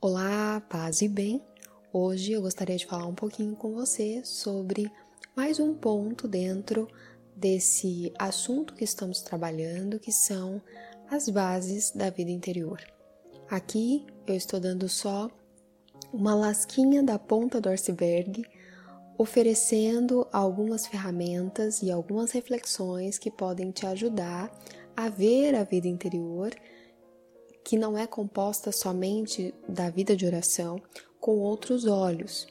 Olá, paz e bem. Hoje eu gostaria de falar um pouquinho com você sobre mais um ponto dentro desse assunto que estamos trabalhando, que são as bases da vida interior. Aqui eu estou dando só uma lasquinha da ponta do iceberg, oferecendo algumas ferramentas e algumas reflexões que podem te ajudar a ver a vida interior, que não é composta somente da vida de oração, com outros olhos.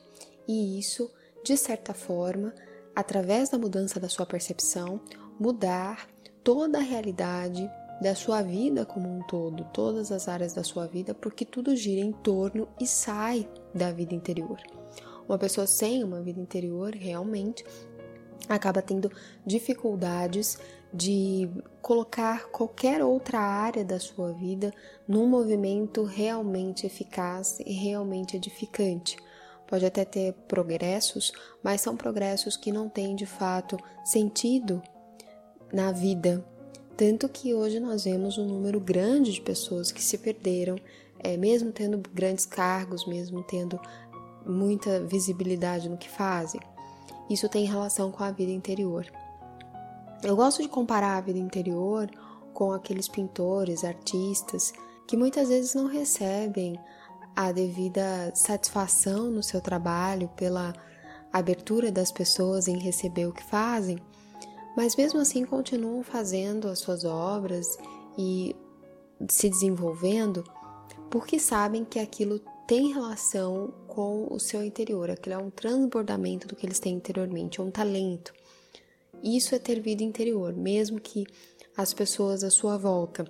E isso, de certa forma, através da mudança da sua percepção, mudar toda a realidade da sua vida como um todo, todas as áreas da sua vida, porque tudo gira em torno e sai da vida interior. Uma pessoa sem uma vida interior realmente acaba tendo dificuldades de colocar qualquer outra área da sua vida num movimento realmente eficaz e realmente edificante. Pode até ter progressos, mas são progressos que não têm de fato sentido na vida tanto que hoje nós vemos um número grande de pessoas que se perderam, é, mesmo tendo grandes cargos, mesmo tendo muita visibilidade no que fazem. Isso tem relação com a vida interior. Eu gosto de comparar a vida interior com aqueles pintores, artistas que muitas vezes não recebem a devida satisfação no seu trabalho pela abertura das pessoas em receber o que fazem mas mesmo assim continuam fazendo as suas obras e se desenvolvendo porque sabem que aquilo tem relação com o seu interior, aquilo é um transbordamento do que eles têm interiormente, é um talento. Isso é ter vida interior, mesmo que as pessoas à sua volta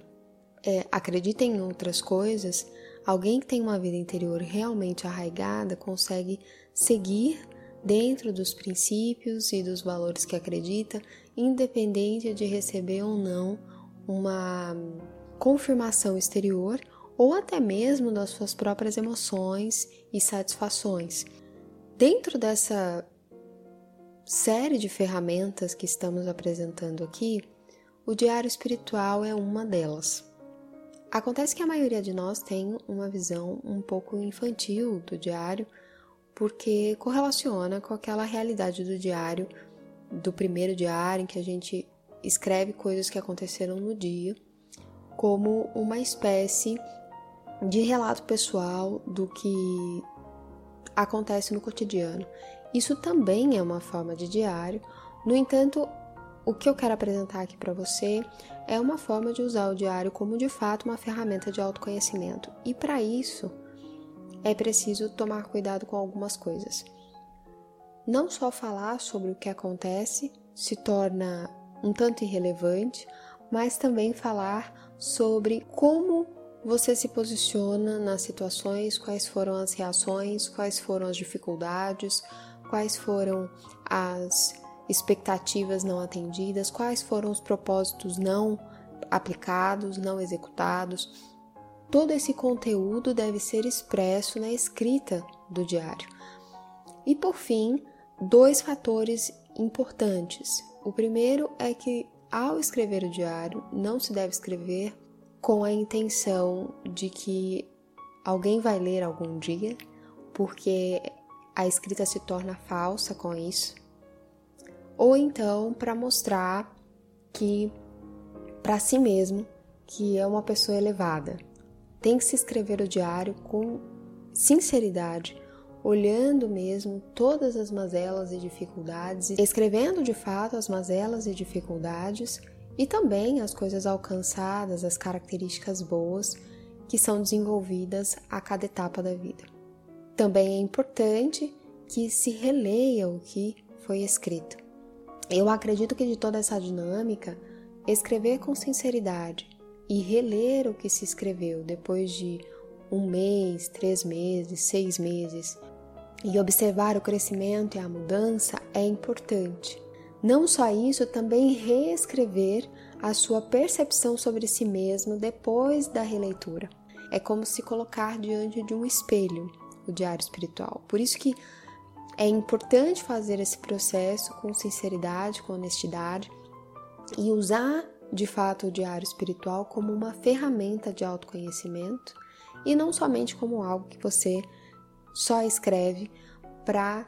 é, acreditem em outras coisas, alguém que tem uma vida interior realmente arraigada consegue seguir dentro dos princípios e dos valores que acredita, independente de receber ou não uma confirmação exterior ou até mesmo das suas próprias emoções e satisfações. Dentro dessa série de ferramentas que estamos apresentando aqui, o diário espiritual é uma delas. Acontece que a maioria de nós tem uma visão um pouco infantil do diário porque correlaciona com aquela realidade do diário, do primeiro diário, em que a gente escreve coisas que aconteceram no dia, como uma espécie de relato pessoal do que acontece no cotidiano. Isso também é uma forma de diário, no entanto, o que eu quero apresentar aqui para você é uma forma de usar o diário como de fato uma ferramenta de autoconhecimento. E para isso, é preciso tomar cuidado com algumas coisas. Não só falar sobre o que acontece se torna um tanto irrelevante, mas também falar sobre como você se posiciona nas situações, quais foram as reações, quais foram as dificuldades, quais foram as expectativas não atendidas, quais foram os propósitos não aplicados, não executados, Todo esse conteúdo deve ser expresso na escrita do diário. E por fim, dois fatores importantes. O primeiro é que ao escrever o diário, não se deve escrever com a intenção de que alguém vai ler algum dia, porque a escrita se torna falsa com isso. Ou então para mostrar que para si mesmo que é uma pessoa elevada, tem que se escrever o diário com sinceridade, olhando mesmo todas as mazelas e dificuldades, escrevendo de fato as mazelas e dificuldades e também as coisas alcançadas, as características boas que são desenvolvidas a cada etapa da vida. Também é importante que se releia o que foi escrito. Eu acredito que de toda essa dinâmica, escrever com sinceridade, e reler o que se escreveu depois de um mês, três meses, seis meses e observar o crescimento e a mudança é importante. Não só isso, também reescrever a sua percepção sobre si mesmo depois da releitura. É como se colocar diante de um espelho o diário espiritual. Por isso que é importante fazer esse processo com sinceridade, com honestidade e usar de fato o diário espiritual como uma ferramenta de autoconhecimento e não somente como algo que você só escreve para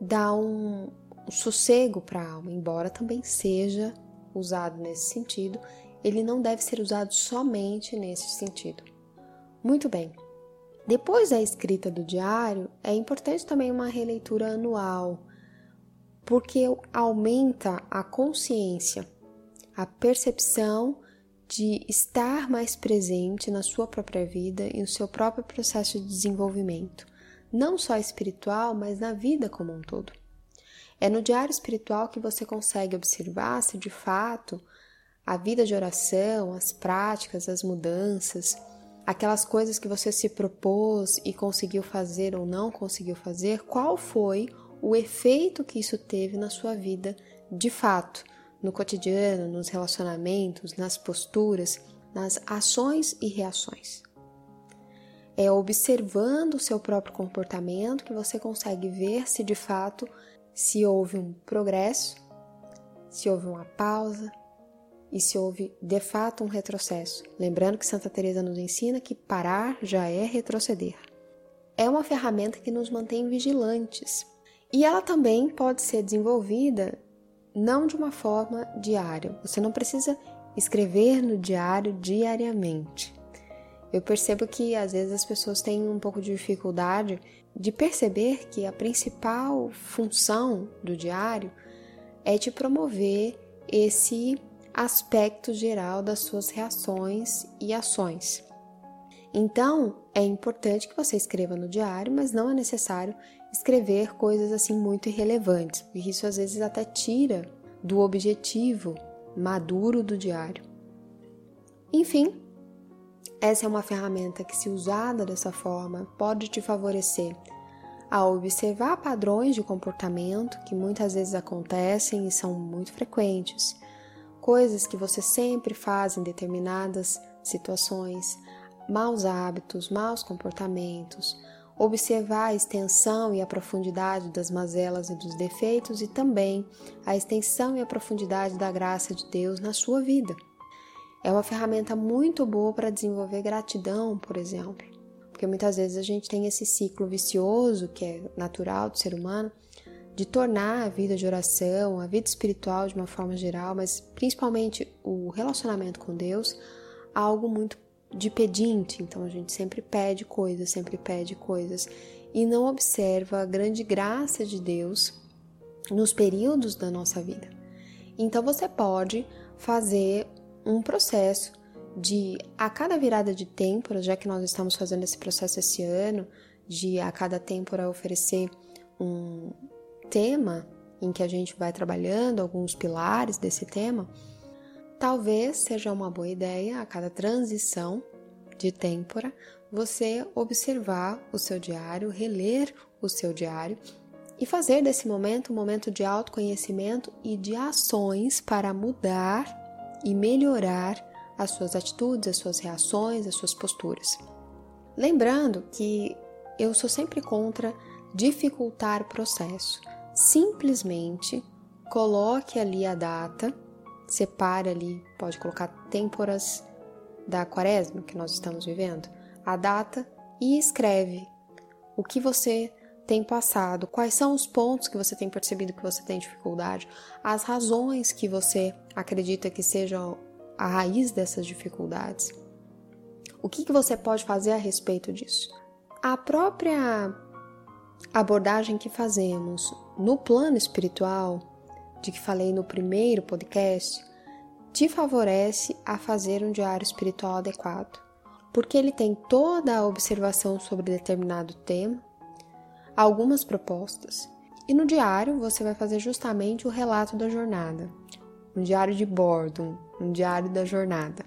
dar um, sossego para a alma, embora também seja usado nesse sentido, ele não deve ser usado somente nesse sentido. Muito bem. Depois da escrita do diário, é importante também uma releitura anual, porque aumenta a consciência, a percepção de estar mais presente na sua própria vida e no seu próprio processo de desenvolvimento, não só espiritual, mas na vida como um todo. É no diário espiritual que você consegue observar se de fato a vida de oração, as práticas, as mudanças, aquelas coisas que você se propôs e conseguiu fazer ou não conseguiu fazer, qual foi o efeito que isso teve na sua vida de fato, no cotidiano, nos relacionamentos, nas posturas, nas ações e reações. É observando o seu próprio comportamento que você consegue ver se de fato se houve um progresso, se houve uma pausa, e se houve de fato um retrocesso. Lembrando que Santa Teresa nos ensina que parar já é retroceder. É uma ferramenta que nos mantém vigilantes. E ela também pode ser desenvolvida não de uma forma diária. Você não precisa escrever no diário diariamente. Eu percebo que às vezes as pessoas têm um pouco de dificuldade de perceber que a principal função do diário é te promover esse aspecto geral das suas reações e ações. Então, é importante que você escreva no diário, mas não é necessário escrever coisas assim muito irrelevantes, porque isso às vezes até tira do objetivo maduro do diário. Enfim, essa é uma ferramenta que, se usada dessa forma, pode te favorecer a observar padrões de comportamento que muitas vezes acontecem e são muito frequentes coisas que você sempre faz em determinadas situações, maus hábitos, maus comportamentos, observar a extensão e a profundidade das mazelas e dos defeitos e também a extensão e a profundidade da graça de Deus na sua vida. É uma ferramenta muito boa para desenvolver gratidão, por exemplo, porque muitas vezes a gente tem esse ciclo vicioso que é natural do ser humano de tornar a vida de oração, a vida espiritual de uma forma geral, mas principalmente o relacionamento com Deus, algo muito de pedinte. Então a gente sempre pede coisas, sempre pede coisas e não observa a grande graça de Deus nos períodos da nossa vida. Então você pode fazer um processo de a cada virada de têmpora, já que nós estamos fazendo esse processo esse ano, de a cada têmpora oferecer um, tema em que a gente vai trabalhando, alguns pilares desse tema, talvez seja uma boa ideia a cada transição de têmpora você observar o seu diário, reler o seu diário e fazer desse momento um momento de autoconhecimento e de ações para mudar e melhorar as suas atitudes, as suas reações, as suas posturas. Lembrando que eu sou sempre contra dificultar o processo simplesmente coloque ali a data, separe ali, pode colocar têmporas da quaresma que nós estamos vivendo, a data e escreve o que você tem passado, quais são os pontos que você tem percebido que você tem dificuldade, as razões que você acredita que sejam a raiz dessas dificuldades. O que, que você pode fazer a respeito disso? A própria abordagem que fazemos no plano espiritual, de que falei no primeiro podcast, te favorece a fazer um diário espiritual adequado, porque ele tem toda a observação sobre determinado tema, algumas propostas, e no diário você vai fazer justamente o relato da jornada, um diário de bordo, um diário da jornada.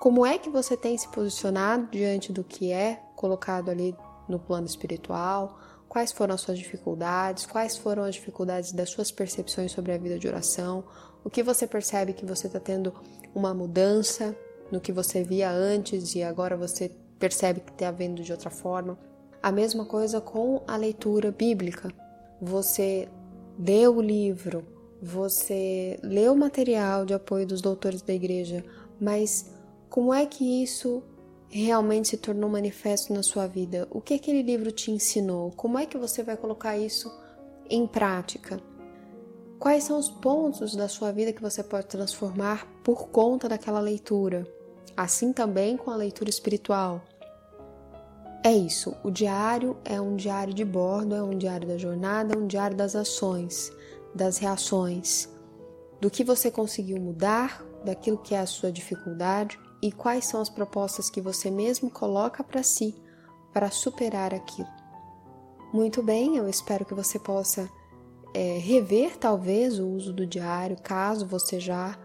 Como é que você tem se posicionado diante do que é colocado ali no plano espiritual? Quais foram as suas dificuldades, quais foram as dificuldades das suas percepções sobre a vida de oração, o que você percebe que você está tendo uma mudança no que você via antes e agora você percebe que está vendo de outra forma. A mesma coisa com a leitura bíblica. Você lê o livro, você lê o material de apoio dos doutores da igreja, mas como é que isso realmente se tornou manifesto na sua vida? O que aquele livro te ensinou? Como é que você vai colocar isso em prática? Quais são os pontos da sua vida que você pode transformar por conta daquela leitura? Assim também com a leitura espiritual. É isso, o diário é um diário de bordo, é um diário da jornada, é um diário das ações, das reações, do que você conseguiu mudar, daquilo que é a sua dificuldade e quais são as propostas que você mesmo coloca para si para superar aquilo. Muito bem, eu espero que você possa é, rever talvez o uso do diário, caso você já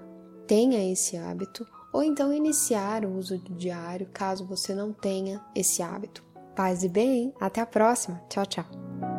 tenha esse hábito, ou então iniciar o uso do diário, caso você não tenha esse hábito. Paz e bem, até a próxima. Tchau, tchau.